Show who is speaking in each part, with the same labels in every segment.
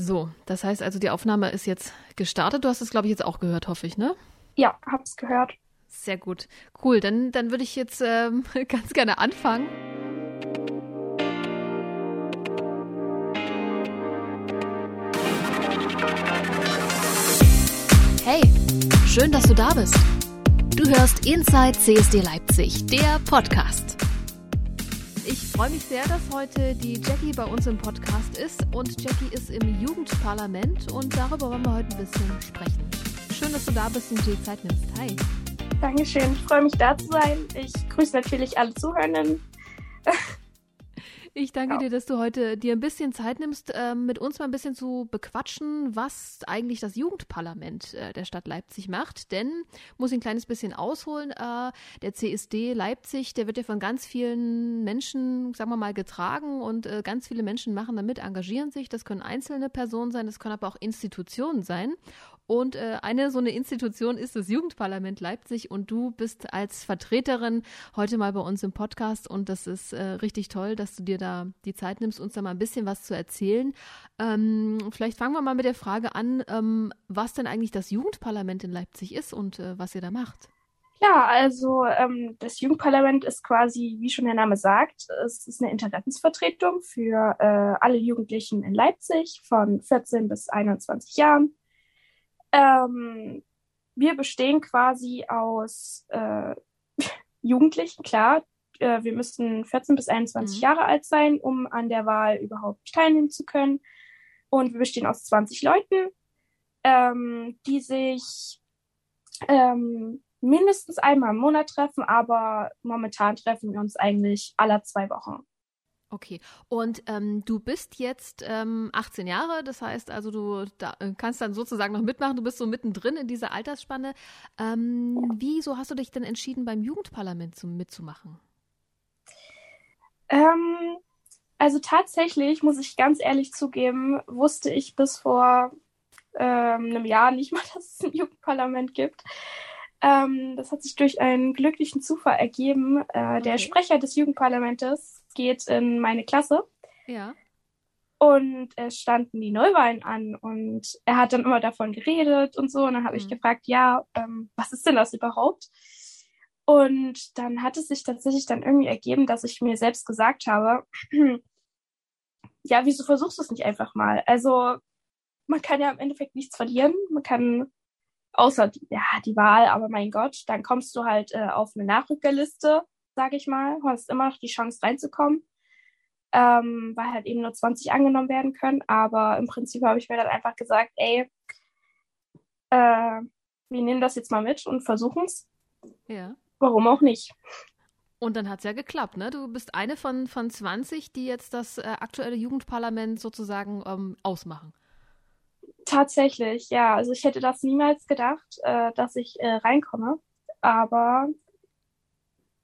Speaker 1: So, das heißt also, die Aufnahme ist jetzt gestartet. Du hast es, glaube ich, jetzt auch gehört, hoffe ich, ne?
Speaker 2: Ja, hab's gehört.
Speaker 1: Sehr gut. Cool, dann, dann würde ich jetzt ähm, ganz gerne anfangen. Hey, schön, dass du da bist. Du hörst Inside CSD Leipzig, der Podcast. Ich freue mich sehr, dass heute die Jackie bei uns im Podcast ist. Und Jackie ist im Jugendparlament und darüber wollen wir heute ein bisschen sprechen. Schön, dass du da bist und die Zeit nimmst. Hi.
Speaker 2: Dankeschön, ich freue mich da zu sein. Ich grüße natürlich alle Zuhörenden.
Speaker 1: Ich danke ja. dir, dass du heute dir ein bisschen Zeit nimmst, äh, mit uns mal ein bisschen zu bequatschen, was eigentlich das Jugendparlament äh, der Stadt Leipzig macht. Denn, muss ich ein kleines bisschen ausholen, äh, der CSD Leipzig, der wird ja von ganz vielen Menschen, sagen wir mal, getragen und äh, ganz viele Menschen machen damit, engagieren sich. Das können einzelne Personen sein, das können aber auch Institutionen sein. Und äh, eine so eine Institution ist das Jugendparlament Leipzig und du bist als Vertreterin heute mal bei uns im Podcast und das ist äh, richtig toll, dass du dir da die Zeit nimmst, uns da mal ein bisschen was zu erzählen. Ähm, vielleicht fangen wir mal mit der Frage an, ähm, was denn eigentlich das Jugendparlament in Leipzig ist und äh, was ihr da macht.
Speaker 2: Ja, also ähm, das Jugendparlament ist quasi, wie schon der Name sagt, es ist eine Interessensvertretung für äh, alle Jugendlichen in Leipzig von 14 bis 21 Jahren. Ähm, wir bestehen quasi aus äh, Jugendlichen, klar. Äh, wir müssen 14 bis 21 mhm. Jahre alt sein, um an der Wahl überhaupt teilnehmen zu können. Und wir bestehen aus 20 Leuten, ähm, die sich ähm, mindestens einmal im Monat treffen, aber momentan treffen wir uns eigentlich alle zwei Wochen.
Speaker 1: Okay, und ähm, du bist jetzt ähm, 18 Jahre, das heißt also, du da, äh, kannst dann sozusagen noch mitmachen, du bist so mittendrin in dieser Altersspanne. Ähm, wieso hast du dich denn entschieden, beim Jugendparlament zu, mitzumachen?
Speaker 2: Ähm, also tatsächlich, muss ich ganz ehrlich zugeben, wusste ich bis vor ähm, einem Jahr nicht mal, dass es ein Jugendparlament gibt. Ähm, das hat sich durch einen glücklichen Zufall ergeben. Äh, okay. Der Sprecher des Jugendparlamentes geht in meine Klasse.
Speaker 1: Ja.
Speaker 2: Und es standen die Neuwahlen an und er hat dann immer davon geredet und so. Und dann habe mhm. ich gefragt, ja, ähm, was ist denn das überhaupt? Und dann hat es sich tatsächlich dann irgendwie ergeben, dass ich mir selbst gesagt habe, ja, wieso versuchst du es nicht einfach mal? Also man kann ja im Endeffekt nichts verlieren. Man kann außer die, ja, die Wahl, aber mein Gott, dann kommst du halt äh, auf eine Nachrückerliste sage ich mal. Du hast immer noch die Chance reinzukommen, ähm, weil halt eben nur 20 angenommen werden können. Aber im Prinzip habe ich mir dann einfach gesagt, ey, äh, wir nehmen das jetzt mal mit und versuchen es.
Speaker 1: Ja.
Speaker 2: Warum auch nicht?
Speaker 1: Und dann hat es ja geklappt, ne? Du bist eine von, von 20, die jetzt das äh, aktuelle Jugendparlament sozusagen ähm, ausmachen.
Speaker 2: Tatsächlich, ja. Also ich hätte das niemals gedacht, äh, dass ich äh, reinkomme. Aber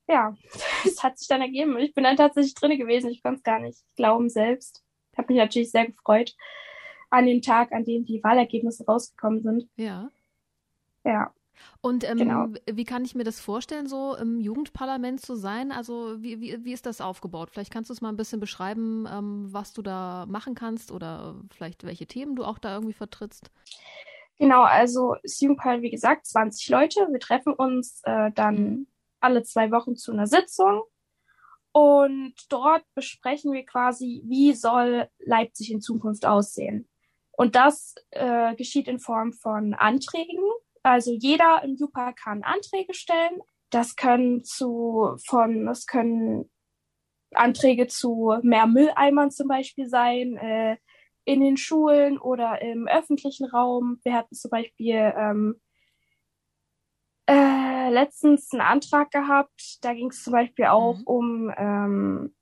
Speaker 2: ja, es hat sich dann ergeben. Ich bin dann tatsächlich drin gewesen. Ich konnte es gar nicht glauben selbst. Ich habe mich natürlich sehr gefreut an dem Tag, an dem die Wahlergebnisse rausgekommen sind.
Speaker 1: Ja.
Speaker 2: Ja.
Speaker 1: Und ähm, genau. wie kann ich mir das vorstellen, so im Jugendparlament zu sein? Also wie, wie, wie ist das aufgebaut? Vielleicht kannst du es mal ein bisschen beschreiben, ähm, was du da machen kannst oder vielleicht welche Themen du auch da irgendwie vertrittst.
Speaker 2: Genau, also das Jugendparlament, wie gesagt, 20 Leute. Wir treffen uns äh, dann mhm alle zwei Wochen zu einer Sitzung. Und dort besprechen wir quasi, wie soll Leipzig in Zukunft aussehen. Und das äh, geschieht in Form von Anträgen. Also jeder im JUPA kann Anträge stellen. Das können zu von, das können Anträge zu mehr Mülleimern zum Beispiel sein, äh, in den Schulen oder im öffentlichen Raum. Wir hatten zum Beispiel ähm, äh, letztens einen Antrag gehabt. Da ging es zum Beispiel auch mhm. um ähm,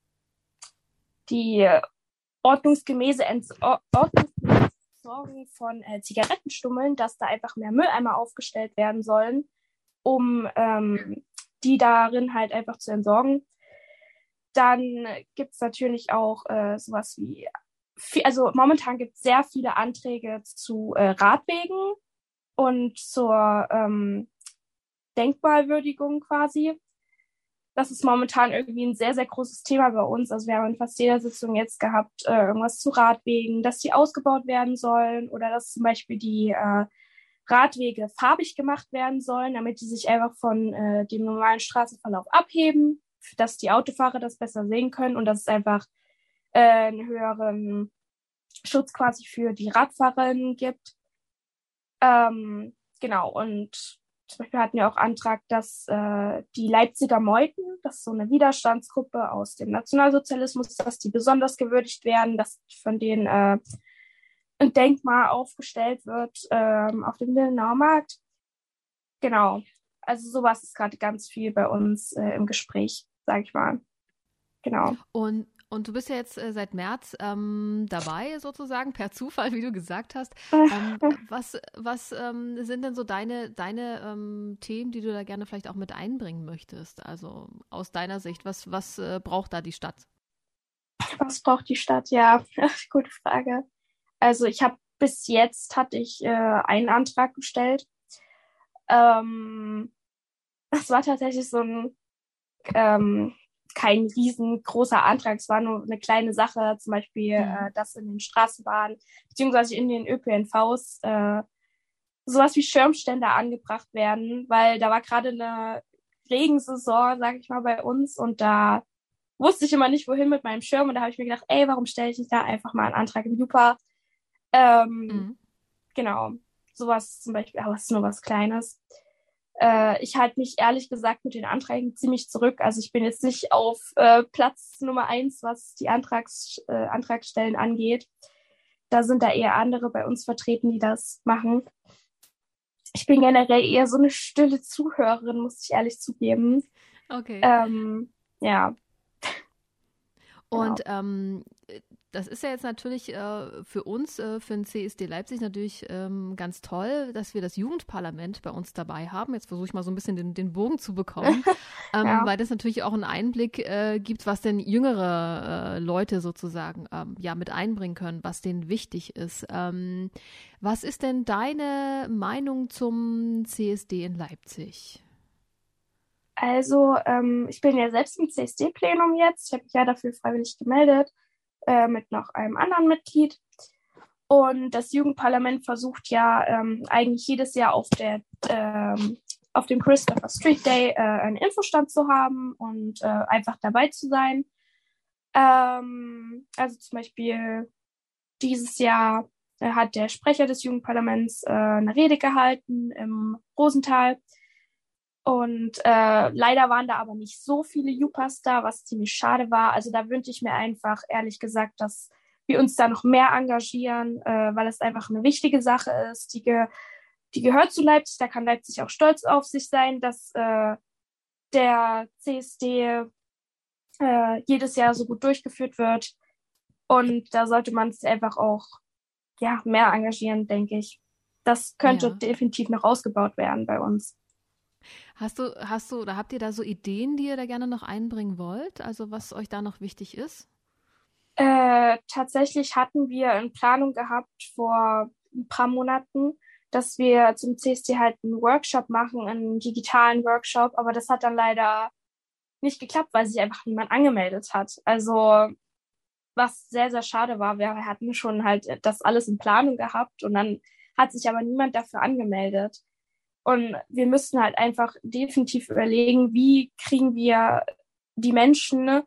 Speaker 2: die ordnungsgemäße Entsorgung von äh, Zigarettenstummeln, dass da einfach mehr Mülleimer aufgestellt werden sollen, um ähm, die darin halt einfach zu entsorgen. Dann gibt es natürlich auch äh, sowas wie, also momentan gibt es sehr viele Anträge zu äh, Radwegen und zur ähm, Denkmalwürdigung quasi. das ist momentan irgendwie ein sehr, sehr großes Thema bei uns. Also wir haben in fast jeder Sitzung jetzt gehabt, äh, irgendwas zu Radwegen, dass die ausgebaut werden sollen oder dass zum Beispiel die äh, Radwege farbig gemacht werden sollen, damit die sich einfach von äh, dem normalen Straßenverlauf abheben, dass die Autofahrer das besser sehen können und dass es einfach äh, einen höheren Schutz quasi für die Radfahrerinnen gibt. Ähm, genau, und zum Beispiel hatten wir auch Antrag, dass äh, die Leipziger Meuten, das ist so eine Widerstandsgruppe aus dem Nationalsozialismus, dass die besonders gewürdigt werden, dass von denen äh, ein Denkmal aufgestellt wird ähm, auf dem Willenauer Markt. Genau. Also sowas ist gerade ganz viel bei uns äh, im Gespräch, sag ich mal. Genau.
Speaker 1: Und und du bist ja jetzt äh, seit März ähm, dabei, sozusagen, per Zufall, wie du gesagt hast. Ähm, was was ähm, sind denn so deine, deine ähm, Themen, die du da gerne vielleicht auch mit einbringen möchtest? Also aus deiner Sicht, was, was äh, braucht da die Stadt?
Speaker 2: Was braucht die Stadt? Ja, gute Frage. Also ich habe bis jetzt hatte ich äh, einen Antrag gestellt. Ähm, das war tatsächlich so ein ähm, kein riesengroßer Antrag, es war nur eine kleine Sache, zum Beispiel, mhm. äh, dass in den Straßenbahnen beziehungsweise in den ÖPNVs äh, sowas wie Schirmstände angebracht werden, weil da war gerade eine Regensaison, sag ich mal, bei uns und da wusste ich immer nicht, wohin mit meinem Schirm und da habe ich mir gedacht, ey, warum stelle ich nicht da einfach mal einen Antrag im Jupa? Ähm, mhm. Genau, sowas zum Beispiel, aber es ist nur was Kleines. Äh, ich halte mich ehrlich gesagt mit den Anträgen ziemlich zurück. Also ich bin jetzt nicht auf äh, Platz Nummer eins, was die Antrags, äh, Antragsstellen angeht. Da sind da eher andere bei uns vertreten, die das machen. Ich bin generell eher so eine stille Zuhörerin, muss ich ehrlich zugeben.
Speaker 1: Okay.
Speaker 2: Ähm, ja.
Speaker 1: Und genau. ähm, das ist ja jetzt natürlich äh, für uns, äh, für den CSD Leipzig natürlich ähm, ganz toll, dass wir das Jugendparlament bei uns dabei haben. Jetzt versuche ich mal so ein bisschen den, den Bogen zu bekommen, ähm, ja. weil das natürlich auch einen Einblick äh, gibt, was denn jüngere äh, Leute sozusagen ähm, ja mit einbringen können, was denen wichtig ist. Ähm, was ist denn deine Meinung zum CSD in Leipzig?
Speaker 2: Also, ähm, ich bin ja selbst im CSD-Plenum jetzt. Ich habe mich ja dafür freiwillig gemeldet äh, mit noch einem anderen Mitglied. Und das Jugendparlament versucht ja ähm, eigentlich jedes Jahr auf der ähm, auf dem Christopher Street Day äh, einen Infostand zu haben und äh, einfach dabei zu sein. Ähm, also zum Beispiel dieses Jahr äh, hat der Sprecher des Jugendparlaments äh, eine Rede gehalten im Rosental und äh, leider waren da aber nicht so viele Jupas da, was ziemlich schade war. Also da wünsche ich mir einfach, ehrlich gesagt, dass wir uns da noch mehr engagieren, äh, weil es einfach eine wichtige Sache ist. Die, ge die gehört zu Leipzig, da kann Leipzig auch stolz auf sich sein, dass äh, der CSD äh, jedes Jahr so gut durchgeführt wird. Und da sollte man sich einfach auch ja, mehr engagieren, denke ich. Das könnte ja. definitiv noch ausgebaut werden bei uns.
Speaker 1: Hast du, hast du oder habt ihr da so Ideen, die ihr da gerne noch einbringen wollt? Also was euch da noch wichtig ist?
Speaker 2: Äh, tatsächlich hatten wir in Planung gehabt vor ein paar Monaten, dass wir zum CSD halt einen Workshop machen, einen digitalen Workshop, aber das hat dann leider nicht geklappt, weil sich einfach niemand angemeldet hat. Also was sehr, sehr schade war, wir hatten schon halt das alles in Planung gehabt und dann hat sich aber niemand dafür angemeldet. Und wir müssten halt einfach definitiv überlegen, wie kriegen wir die Menschen,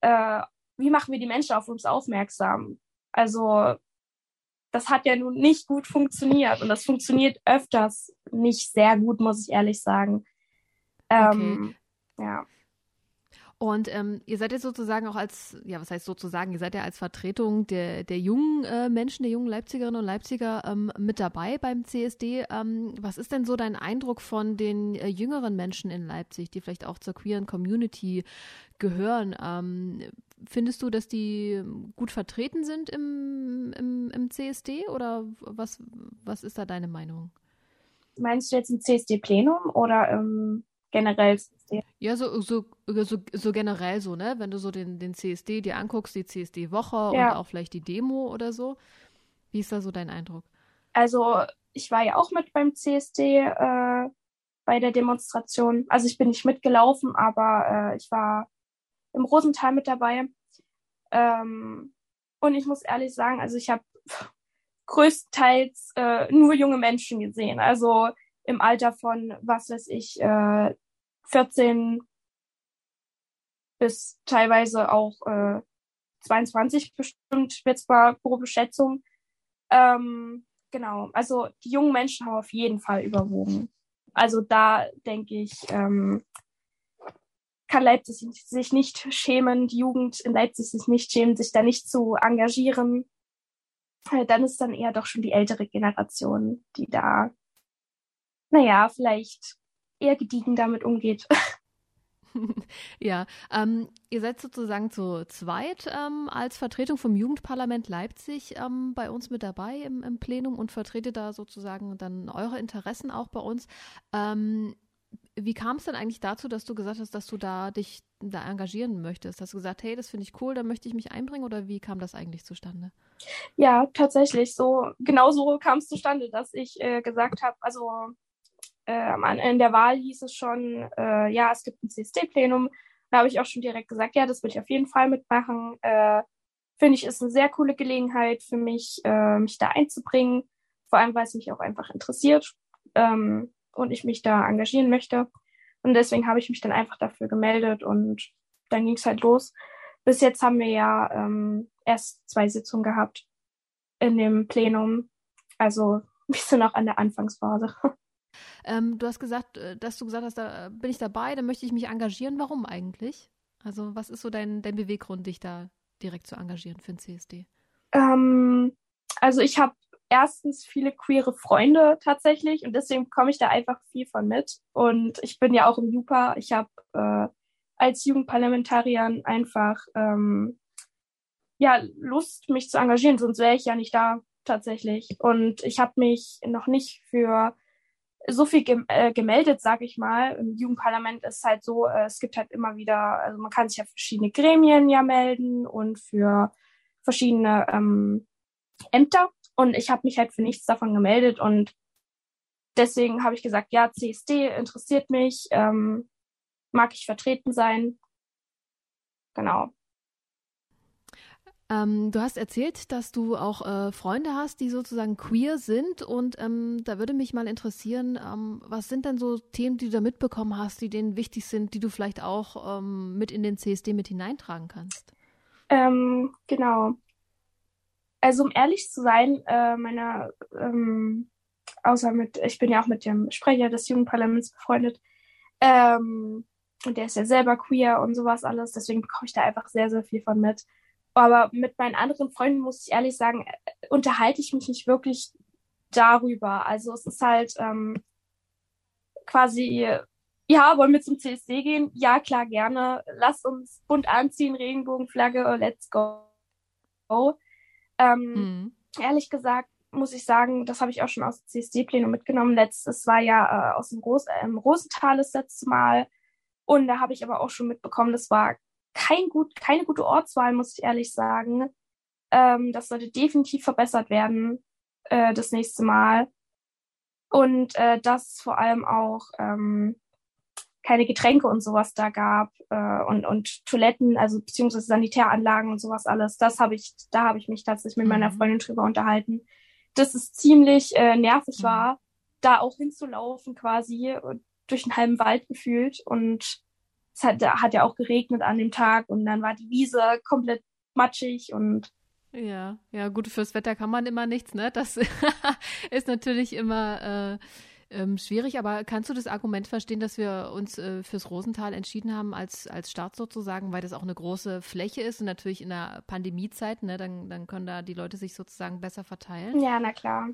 Speaker 2: äh, wie machen wir die Menschen auf uns aufmerksam? Also das hat ja nun nicht gut funktioniert und das funktioniert öfters nicht sehr gut, muss ich ehrlich sagen. Ähm, okay. Ja.
Speaker 1: Und ähm, ihr seid jetzt sozusagen auch als, ja, was heißt sozusagen, ihr seid ja als Vertretung der, der jungen äh, Menschen, der jungen Leipzigerinnen und Leipziger ähm, mit dabei beim CSD. Ähm, was ist denn so dein Eindruck von den äh, jüngeren Menschen in Leipzig, die vielleicht auch zur queeren Community gehören? Ähm, findest du, dass die gut vertreten sind im, im, im CSD oder was, was ist da deine Meinung?
Speaker 2: Meinst du jetzt im CSD-Plenum oder im generell.
Speaker 1: Ja, so, so, so, so generell so, ne? Wenn du so den, den CSD dir anguckst, die CSD-Woche ja. und auch vielleicht die Demo oder so. Wie ist da so dein Eindruck?
Speaker 2: Also, ich war ja auch mit beim CSD äh, bei der Demonstration. Also ich bin nicht mitgelaufen, aber äh, ich war im Rosental mit dabei. Ähm, und ich muss ehrlich sagen, also ich habe größtenteils äh, nur junge Menschen gesehen. Also im Alter von, was weiß ich, äh, 14 bis teilweise auch äh, 22 bestimmt, jetzt mal grobe Schätzung. Ähm, genau, also die jungen Menschen haben auf jeden Fall überwogen. Also da denke ich, ähm, kann Leipzig sich nicht schämen, die Jugend in Leipzig sich nicht schämen, sich da nicht zu engagieren. Äh, dann ist dann eher doch schon die ältere Generation, die da, naja, vielleicht eher gediegen damit umgeht.
Speaker 1: ja, ähm, ihr seid sozusagen zu zweit ähm, als Vertretung vom Jugendparlament Leipzig ähm, bei uns mit dabei im, im, Plenum und vertretet da sozusagen dann eure Interessen auch bei uns. Ähm, wie kam es denn eigentlich dazu, dass du gesagt hast, dass du da dich da engagieren möchtest? Hast du gesagt, hey, das finde ich cool, da möchte ich mich einbringen oder wie kam das eigentlich zustande?
Speaker 2: Ja, tatsächlich so, genau so kam es zustande, dass ich äh, gesagt habe, also äh, in der Wahl hieß es schon, äh, ja, es gibt ein CSD-Plenum. Da habe ich auch schon direkt gesagt, ja, das will ich auf jeden Fall mitmachen. Äh, Finde ich, ist eine sehr coole Gelegenheit für mich, äh, mich da einzubringen. Vor allem, weil es mich auch einfach interessiert ähm, und ich mich da engagieren möchte. Und deswegen habe ich mich dann einfach dafür gemeldet und dann ging es halt los. Bis jetzt haben wir ja ähm, erst zwei Sitzungen gehabt in dem Plenum. Also wir sind noch an der Anfangsphase.
Speaker 1: Ähm, du hast gesagt, äh, dass du gesagt hast, da bin ich dabei, da möchte ich mich engagieren. Warum eigentlich? Also was ist so dein, dein Beweggrund, dich da direkt zu engagieren für den CSD?
Speaker 2: Ähm, also ich habe erstens viele queere Freunde tatsächlich und deswegen komme ich da einfach viel von mit. Und ich bin ja auch im JUPA. Ich habe äh, als Jugendparlamentarierin einfach ähm, ja Lust, mich zu engagieren, sonst wäre ich ja nicht da tatsächlich. Und ich habe mich noch nicht für so viel gem äh, gemeldet, sag ich mal. Im Jugendparlament ist halt so, äh, es gibt halt immer wieder, also man kann sich ja verschiedene Gremien ja melden und für verschiedene ähm, Ämter. Und ich habe mich halt für nichts davon gemeldet und deswegen habe ich gesagt, ja, CSD interessiert mich, ähm, mag ich vertreten sein. Genau.
Speaker 1: Ähm, du hast erzählt, dass du auch äh, Freunde hast, die sozusagen queer sind. Und ähm, da würde mich mal interessieren, ähm, was sind denn so Themen, die du da mitbekommen hast, die denen wichtig sind, die du vielleicht auch ähm, mit in den CSD mit hineintragen kannst?
Speaker 2: Ähm, genau. Also um ehrlich zu sein, äh, meine, ähm, außer mit, ich bin ja auch mit dem Sprecher des Jugendparlaments befreundet, und der ist ja selber queer und sowas alles, deswegen bekomme ich da einfach sehr, sehr viel von mit. Aber mit meinen anderen Freunden muss ich ehrlich sagen, äh, unterhalte ich mich nicht wirklich darüber. Also es ist halt ähm, quasi, ja, wollen wir zum CSD gehen? Ja, klar, gerne. Lass uns bunt anziehen, Regenbogenflagge, let's go. Ähm, mhm. Ehrlich gesagt muss ich sagen, das habe ich auch schon aus dem CSD-Plenum mitgenommen. Letztes war ja äh, aus dem Ros äh, im Rosental das letzte Mal. Und da habe ich aber auch schon mitbekommen, das war kein gut, keine gute Ortswahl, muss ich ehrlich sagen. Ähm, das sollte definitiv verbessert werden äh, das nächste Mal. Und äh, dass vor allem auch ähm, keine Getränke und sowas da gab äh, und, und Toiletten, also beziehungsweise Sanitäranlagen und sowas alles. Das habe ich, da habe ich mich tatsächlich mit mhm. meiner Freundin drüber unterhalten, dass es ziemlich äh, nervig mhm. war, da auch hinzulaufen quasi durch einen halben Wald gefühlt und es hat, hat ja auch geregnet an dem Tag und dann war die Wiese komplett matschig und
Speaker 1: ja, ja, gut, fürs Wetter kann man immer nichts, ne? Das ist natürlich immer äh, ähm, schwierig, aber kannst du das Argument verstehen, dass wir uns äh, fürs Rosental entschieden haben als, als Stadt sozusagen, weil das auch eine große Fläche ist und natürlich in der Pandemiezeit, ne, dann, dann können da die Leute sich sozusagen besser verteilen?
Speaker 2: Ja, na klar.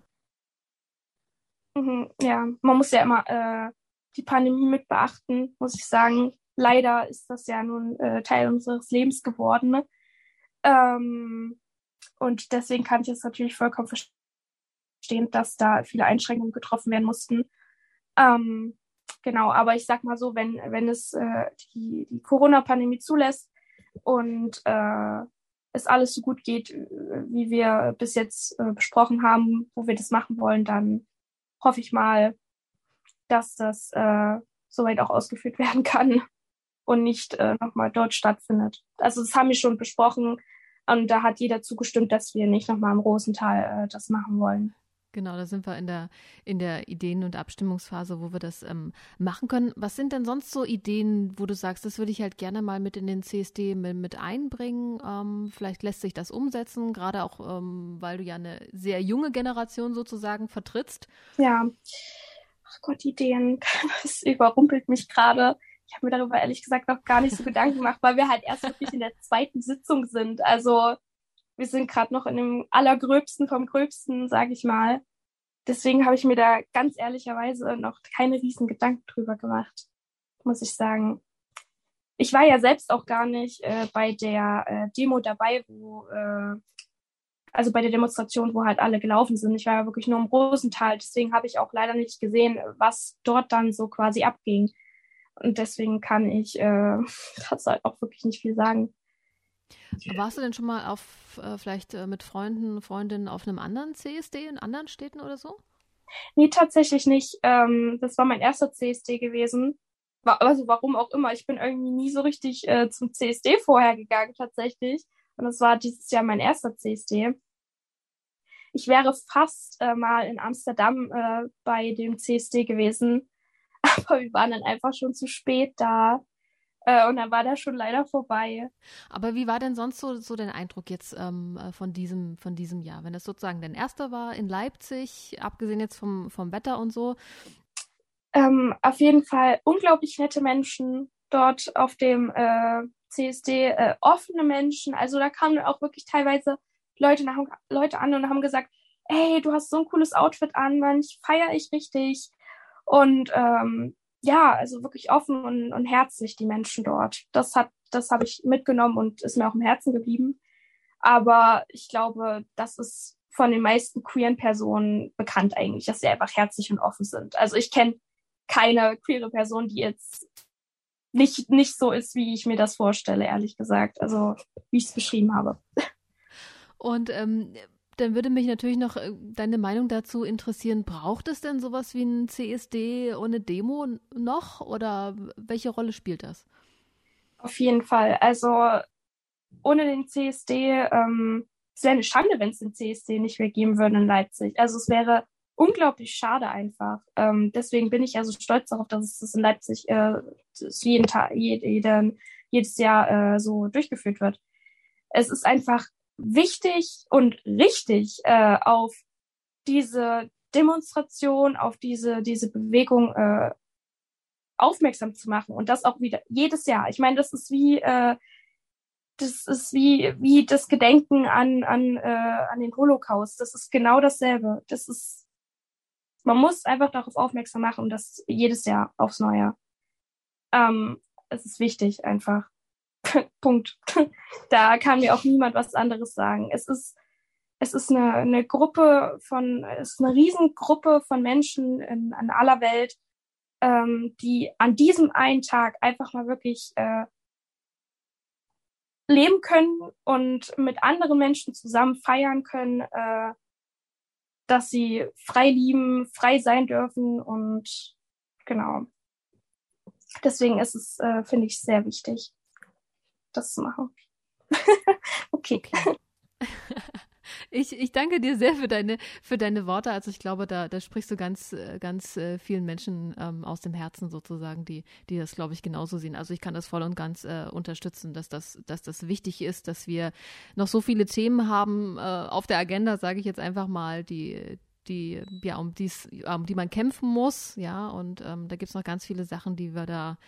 Speaker 2: Mhm, ja, man muss ja immer äh, die Pandemie mit beachten, muss ich sagen leider ist das ja nun äh, Teil unseres Lebens geworden. Ne? Ähm, und deswegen kann ich es natürlich vollkommen verstehen, dass da viele Einschränkungen getroffen werden mussten. Ähm, genau, aber ich sag mal so, wenn, wenn es äh, die, die Corona-Pandemie zulässt und äh, es alles so gut geht, wie wir bis jetzt äh, besprochen haben, wo wir das machen wollen, dann hoffe ich mal, dass das äh, soweit auch ausgeführt werden kann und nicht äh, nochmal dort stattfindet. Also das haben wir schon besprochen und da hat jeder zugestimmt, dass wir nicht nochmal im Rosental äh, das machen wollen.
Speaker 1: Genau, da sind wir in der, in der Ideen- und Abstimmungsphase, wo wir das ähm, machen können. Was sind denn sonst so Ideen, wo du sagst, das würde ich halt gerne mal mit in den CSD mit, mit einbringen? Ähm, vielleicht lässt sich das umsetzen, gerade auch, ähm, weil du ja eine sehr junge Generation sozusagen vertrittst.
Speaker 2: Ja, ach Gott, Ideen, das überrumpelt mich gerade. Ich habe mir darüber ehrlich gesagt noch gar nicht so Gedanken gemacht, weil wir halt erst wirklich in der zweiten Sitzung sind. Also wir sind gerade noch in dem allergröbsten vom Gröbsten, sage ich mal. Deswegen habe ich mir da ganz ehrlicherweise noch keine riesen Gedanken drüber gemacht, muss ich sagen. Ich war ja selbst auch gar nicht äh, bei der äh, Demo dabei, wo äh, also bei der Demonstration, wo halt alle gelaufen sind. Ich war ja wirklich nur im Rosental, deswegen habe ich auch leider nicht gesehen, was dort dann so quasi abging. Und deswegen kann ich äh, dazu halt auch wirklich nicht viel sagen.
Speaker 1: Warst du denn schon mal auf äh, vielleicht äh, mit Freunden, Freundinnen auf einem anderen CSD in anderen Städten oder so?
Speaker 2: Nee, tatsächlich nicht. Ähm, das war mein erster CSD gewesen. War, also warum auch immer. Ich bin irgendwie nie so richtig äh, zum CSD vorher gegangen tatsächlich. Und das war dieses Jahr mein erster CSD. Ich wäre fast äh, mal in Amsterdam äh, bei dem CSD gewesen, aber wir waren dann einfach schon zu spät da. Äh, und dann war das schon leider vorbei.
Speaker 1: Aber wie war denn sonst so, so dein Eindruck jetzt ähm, äh, von, diesem, von diesem Jahr? Wenn das sozusagen dein erster war in Leipzig, abgesehen jetzt vom, vom Wetter und so?
Speaker 2: Ähm, auf jeden Fall unglaublich nette Menschen dort auf dem äh, CSD, äh, offene Menschen. Also da kamen auch wirklich teilweise Leute, nach, Leute an und haben gesagt, hey, du hast so ein cooles Outfit an, manch feiere ich richtig. Und ähm, ja, also wirklich offen und, und herzlich, die Menschen dort. Das hat, das habe ich mitgenommen und ist mir auch im Herzen geblieben. Aber ich glaube, das ist von den meisten queeren Personen bekannt eigentlich, dass sie einfach herzlich und offen sind. Also ich kenne keine queere Person, die jetzt nicht, nicht so ist, wie ich mir das vorstelle, ehrlich gesagt. Also wie ich es beschrieben habe.
Speaker 1: Und ähm, dann würde mich natürlich noch äh, deine Meinung dazu interessieren. Braucht es denn sowas wie ein CSD ohne Demo noch oder welche Rolle spielt das?
Speaker 2: Auf jeden Fall. Also ohne den CSD, ähm, es wäre eine Schande, wenn es den CSD nicht mehr geben würde in Leipzig. Also es wäre unglaublich schade einfach. Ähm, deswegen bin ich ja so stolz darauf, dass es das in Leipzig äh, jeden Tag, jeden, jedes Jahr äh, so durchgeführt wird. Es ist einfach wichtig und richtig äh, auf diese Demonstration, auf diese, diese Bewegung äh, aufmerksam zu machen und das auch wieder jedes Jahr. Ich meine, das ist wie äh, das ist wie wie das Gedenken an an äh, an den Holocaust. Das ist genau dasselbe. Das ist man muss einfach darauf aufmerksam machen und das jedes Jahr aufs Neue. Ähm, es ist wichtig einfach. Punkt. da kann mir auch niemand was anderes sagen. Es ist, es ist eine, eine Gruppe von, es ist eine Riesengruppe von Menschen in, an aller Welt, ähm, die an diesem einen Tag einfach mal wirklich äh, leben können und mit anderen Menschen zusammen feiern können, äh, dass sie frei lieben, frei sein dürfen und genau. Deswegen ist es, äh, finde ich, sehr wichtig das zu machen. okay. okay.
Speaker 1: Ich, ich danke dir sehr für deine, für deine Worte. Also ich glaube, da, da sprichst du ganz, ganz äh, vielen Menschen ähm, aus dem Herzen sozusagen, die, die das, glaube ich, genauso sehen. Also ich kann das voll und ganz äh, unterstützen, dass das, dass das wichtig ist, dass wir noch so viele Themen haben äh, auf der Agenda, sage ich jetzt einfach mal, die, die, ja, um, dies, um die man kämpfen muss, ja, und ähm, da gibt es noch ganz viele Sachen, die wir da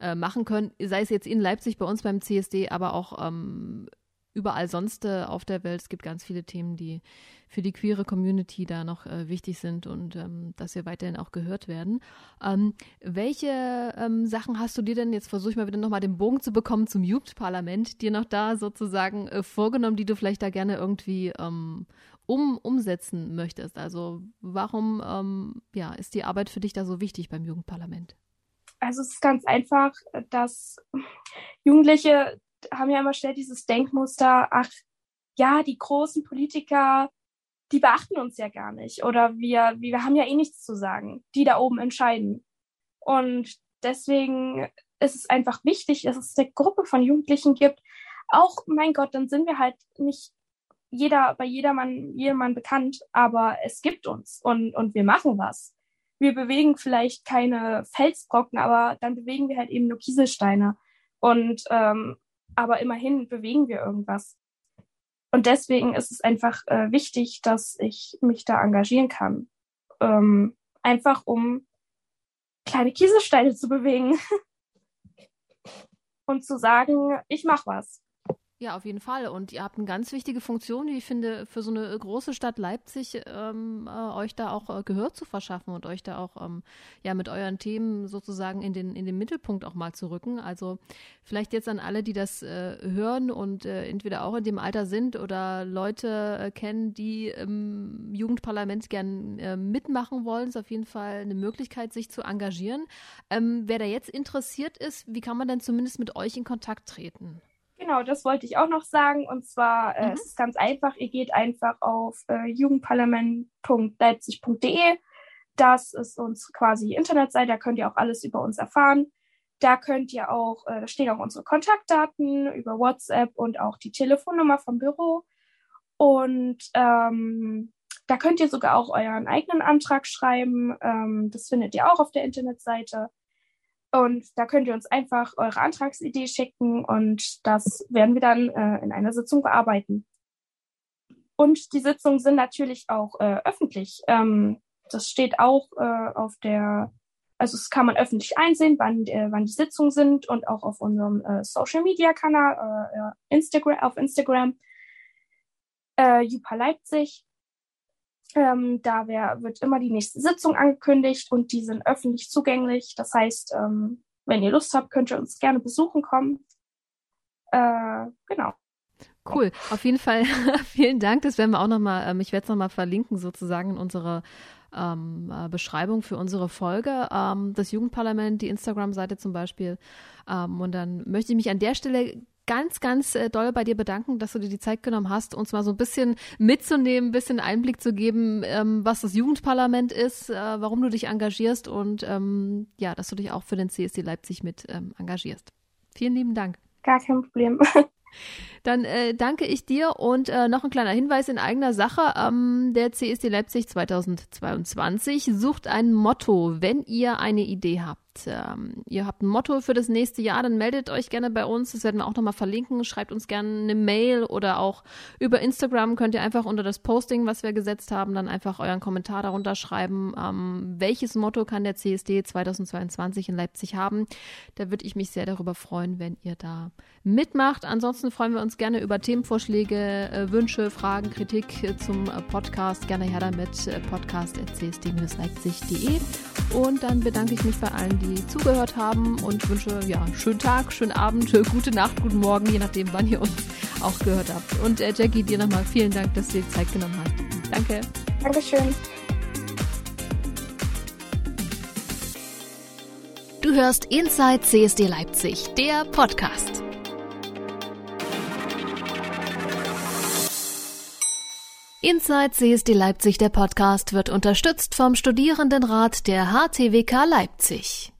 Speaker 1: äh, machen können, sei es jetzt in Leipzig bei uns beim CSD, aber auch ähm, überall sonst äh, auf der Welt. Es gibt ganz viele Themen, die für die queere Community da noch äh, wichtig sind und ähm, dass wir weiterhin auch gehört werden. Ähm, welche ähm, Sachen hast du dir denn, jetzt versuche ich mal wieder nochmal den Bogen zu bekommen zum Jugendparlament, dir noch da sozusagen äh, vorgenommen, die du vielleicht da gerne irgendwie ähm, um, umsetzen möchtest? Also warum ähm, ja, ist die Arbeit für dich da so wichtig beim Jugendparlament?
Speaker 2: Also es ist ganz einfach, dass Jugendliche haben ja immer schnell dieses Denkmuster, ach ja, die großen Politiker, die beachten uns ja gar nicht. Oder wir, wir haben ja eh nichts zu sagen. Die da oben entscheiden. Und deswegen ist es einfach wichtig, dass es eine Gruppe von Jugendlichen gibt. Auch, mein Gott, dann sind wir halt nicht jeder, bei jedermann, jedermann bekannt, aber es gibt uns und, und wir machen was. Wir bewegen vielleicht keine Felsbrocken, aber dann bewegen wir halt eben nur Kieselsteine. Und ähm, aber immerhin bewegen wir irgendwas. Und deswegen ist es einfach äh, wichtig, dass ich mich da engagieren kann. Ähm, einfach um kleine Kieselsteine zu bewegen und zu sagen, ich mach was.
Speaker 1: Ja, auf jeden Fall. Und ihr habt eine ganz wichtige Funktion, wie ich finde, für so eine große Stadt Leipzig, ähm, äh, euch da auch äh, Gehör zu verschaffen und euch da auch ähm, ja mit euren Themen sozusagen in den, in den Mittelpunkt auch mal zu rücken. Also vielleicht jetzt an alle, die das äh, hören und äh, entweder auch in dem Alter sind oder Leute äh, kennen, die im Jugendparlament gern äh, mitmachen wollen, ist auf jeden Fall eine Möglichkeit, sich zu engagieren. Ähm, wer da jetzt interessiert ist, wie kann man denn zumindest mit euch in Kontakt treten?
Speaker 2: Genau, das wollte ich auch noch sagen. Und zwar, äh, mhm. es ist ganz einfach, ihr geht einfach auf äh, jugendparlament.leipzig.de. Das ist uns quasi Internetseite, da könnt ihr auch alles über uns erfahren. Da könnt ihr auch, äh, da stehen auch unsere Kontaktdaten über WhatsApp und auch die Telefonnummer vom Büro. Und ähm, da könnt ihr sogar auch euren eigenen Antrag schreiben. Ähm, das findet ihr auch auf der Internetseite. Und da könnt ihr uns einfach eure Antragsidee schicken und das werden wir dann äh, in einer Sitzung bearbeiten. Und die Sitzungen sind natürlich auch äh, öffentlich. Ähm, das steht auch äh, auf der, also es kann man öffentlich einsehen, wann, äh, wann die Sitzungen sind und auch auf unserem äh, Social Media Kanal, äh, Instagram, auf Instagram, äh, Jupa Leipzig. Ähm, da wär, wird immer die nächste Sitzung angekündigt und die sind öffentlich zugänglich. Das heißt, ähm, wenn ihr Lust habt, könnt ihr uns gerne besuchen kommen. Äh, genau.
Speaker 1: Cool, auf jeden Fall vielen Dank. Das werden wir auch nochmal, ähm, ich werde es nochmal verlinken sozusagen in unserer ähm, äh, Beschreibung für unsere Folge. Ähm, das Jugendparlament, die Instagram-Seite zum Beispiel. Ähm, und dann möchte ich mich an der Stelle ganz, ganz äh, doll bei dir bedanken, dass du dir die Zeit genommen hast, uns mal so ein bisschen mitzunehmen, ein bisschen Einblick zu geben, ähm, was das Jugendparlament ist, äh, warum du dich engagierst und ähm, ja, dass du dich auch für den CSD Leipzig mit ähm, engagierst. Vielen lieben Dank.
Speaker 2: Gar kein Problem.
Speaker 1: Dann äh, danke ich dir und äh, noch ein kleiner Hinweis in eigener Sache. Ähm, der CSD Leipzig 2022 sucht ein Motto, wenn ihr eine Idee habt ähm, ihr habt ein Motto für das nächste Jahr, dann meldet euch gerne bei uns. Das werden wir auch nochmal verlinken. Schreibt uns gerne eine Mail oder auch über Instagram könnt ihr einfach unter das Posting, was wir gesetzt haben, dann einfach euren Kommentar darunter schreiben. Ähm, welches Motto kann der CSD 2022 in Leipzig haben? Da würde ich mich sehr darüber freuen, wenn ihr da mitmacht. Ansonsten freuen wir uns gerne über Themenvorschläge, äh, Wünsche, Fragen, Kritik äh, zum äh, Podcast. Gerne her damit äh, podcast.csd-leipzig.de. Und dann bedanke ich mich bei allen, die die zugehört haben und wünsche ja schönen Tag, schönen Abend, gute Nacht, guten Morgen, je nachdem, wann ihr uns auch gehört habt. Und äh, Jackie, dir nochmal vielen Dank, dass du dir Zeit genommen hast. Danke.
Speaker 2: Dankeschön.
Speaker 3: Du hörst Inside CSD Leipzig, der Podcast. Inside CSD Leipzig, der Podcast, wird unterstützt vom Studierendenrat der HTWK Leipzig.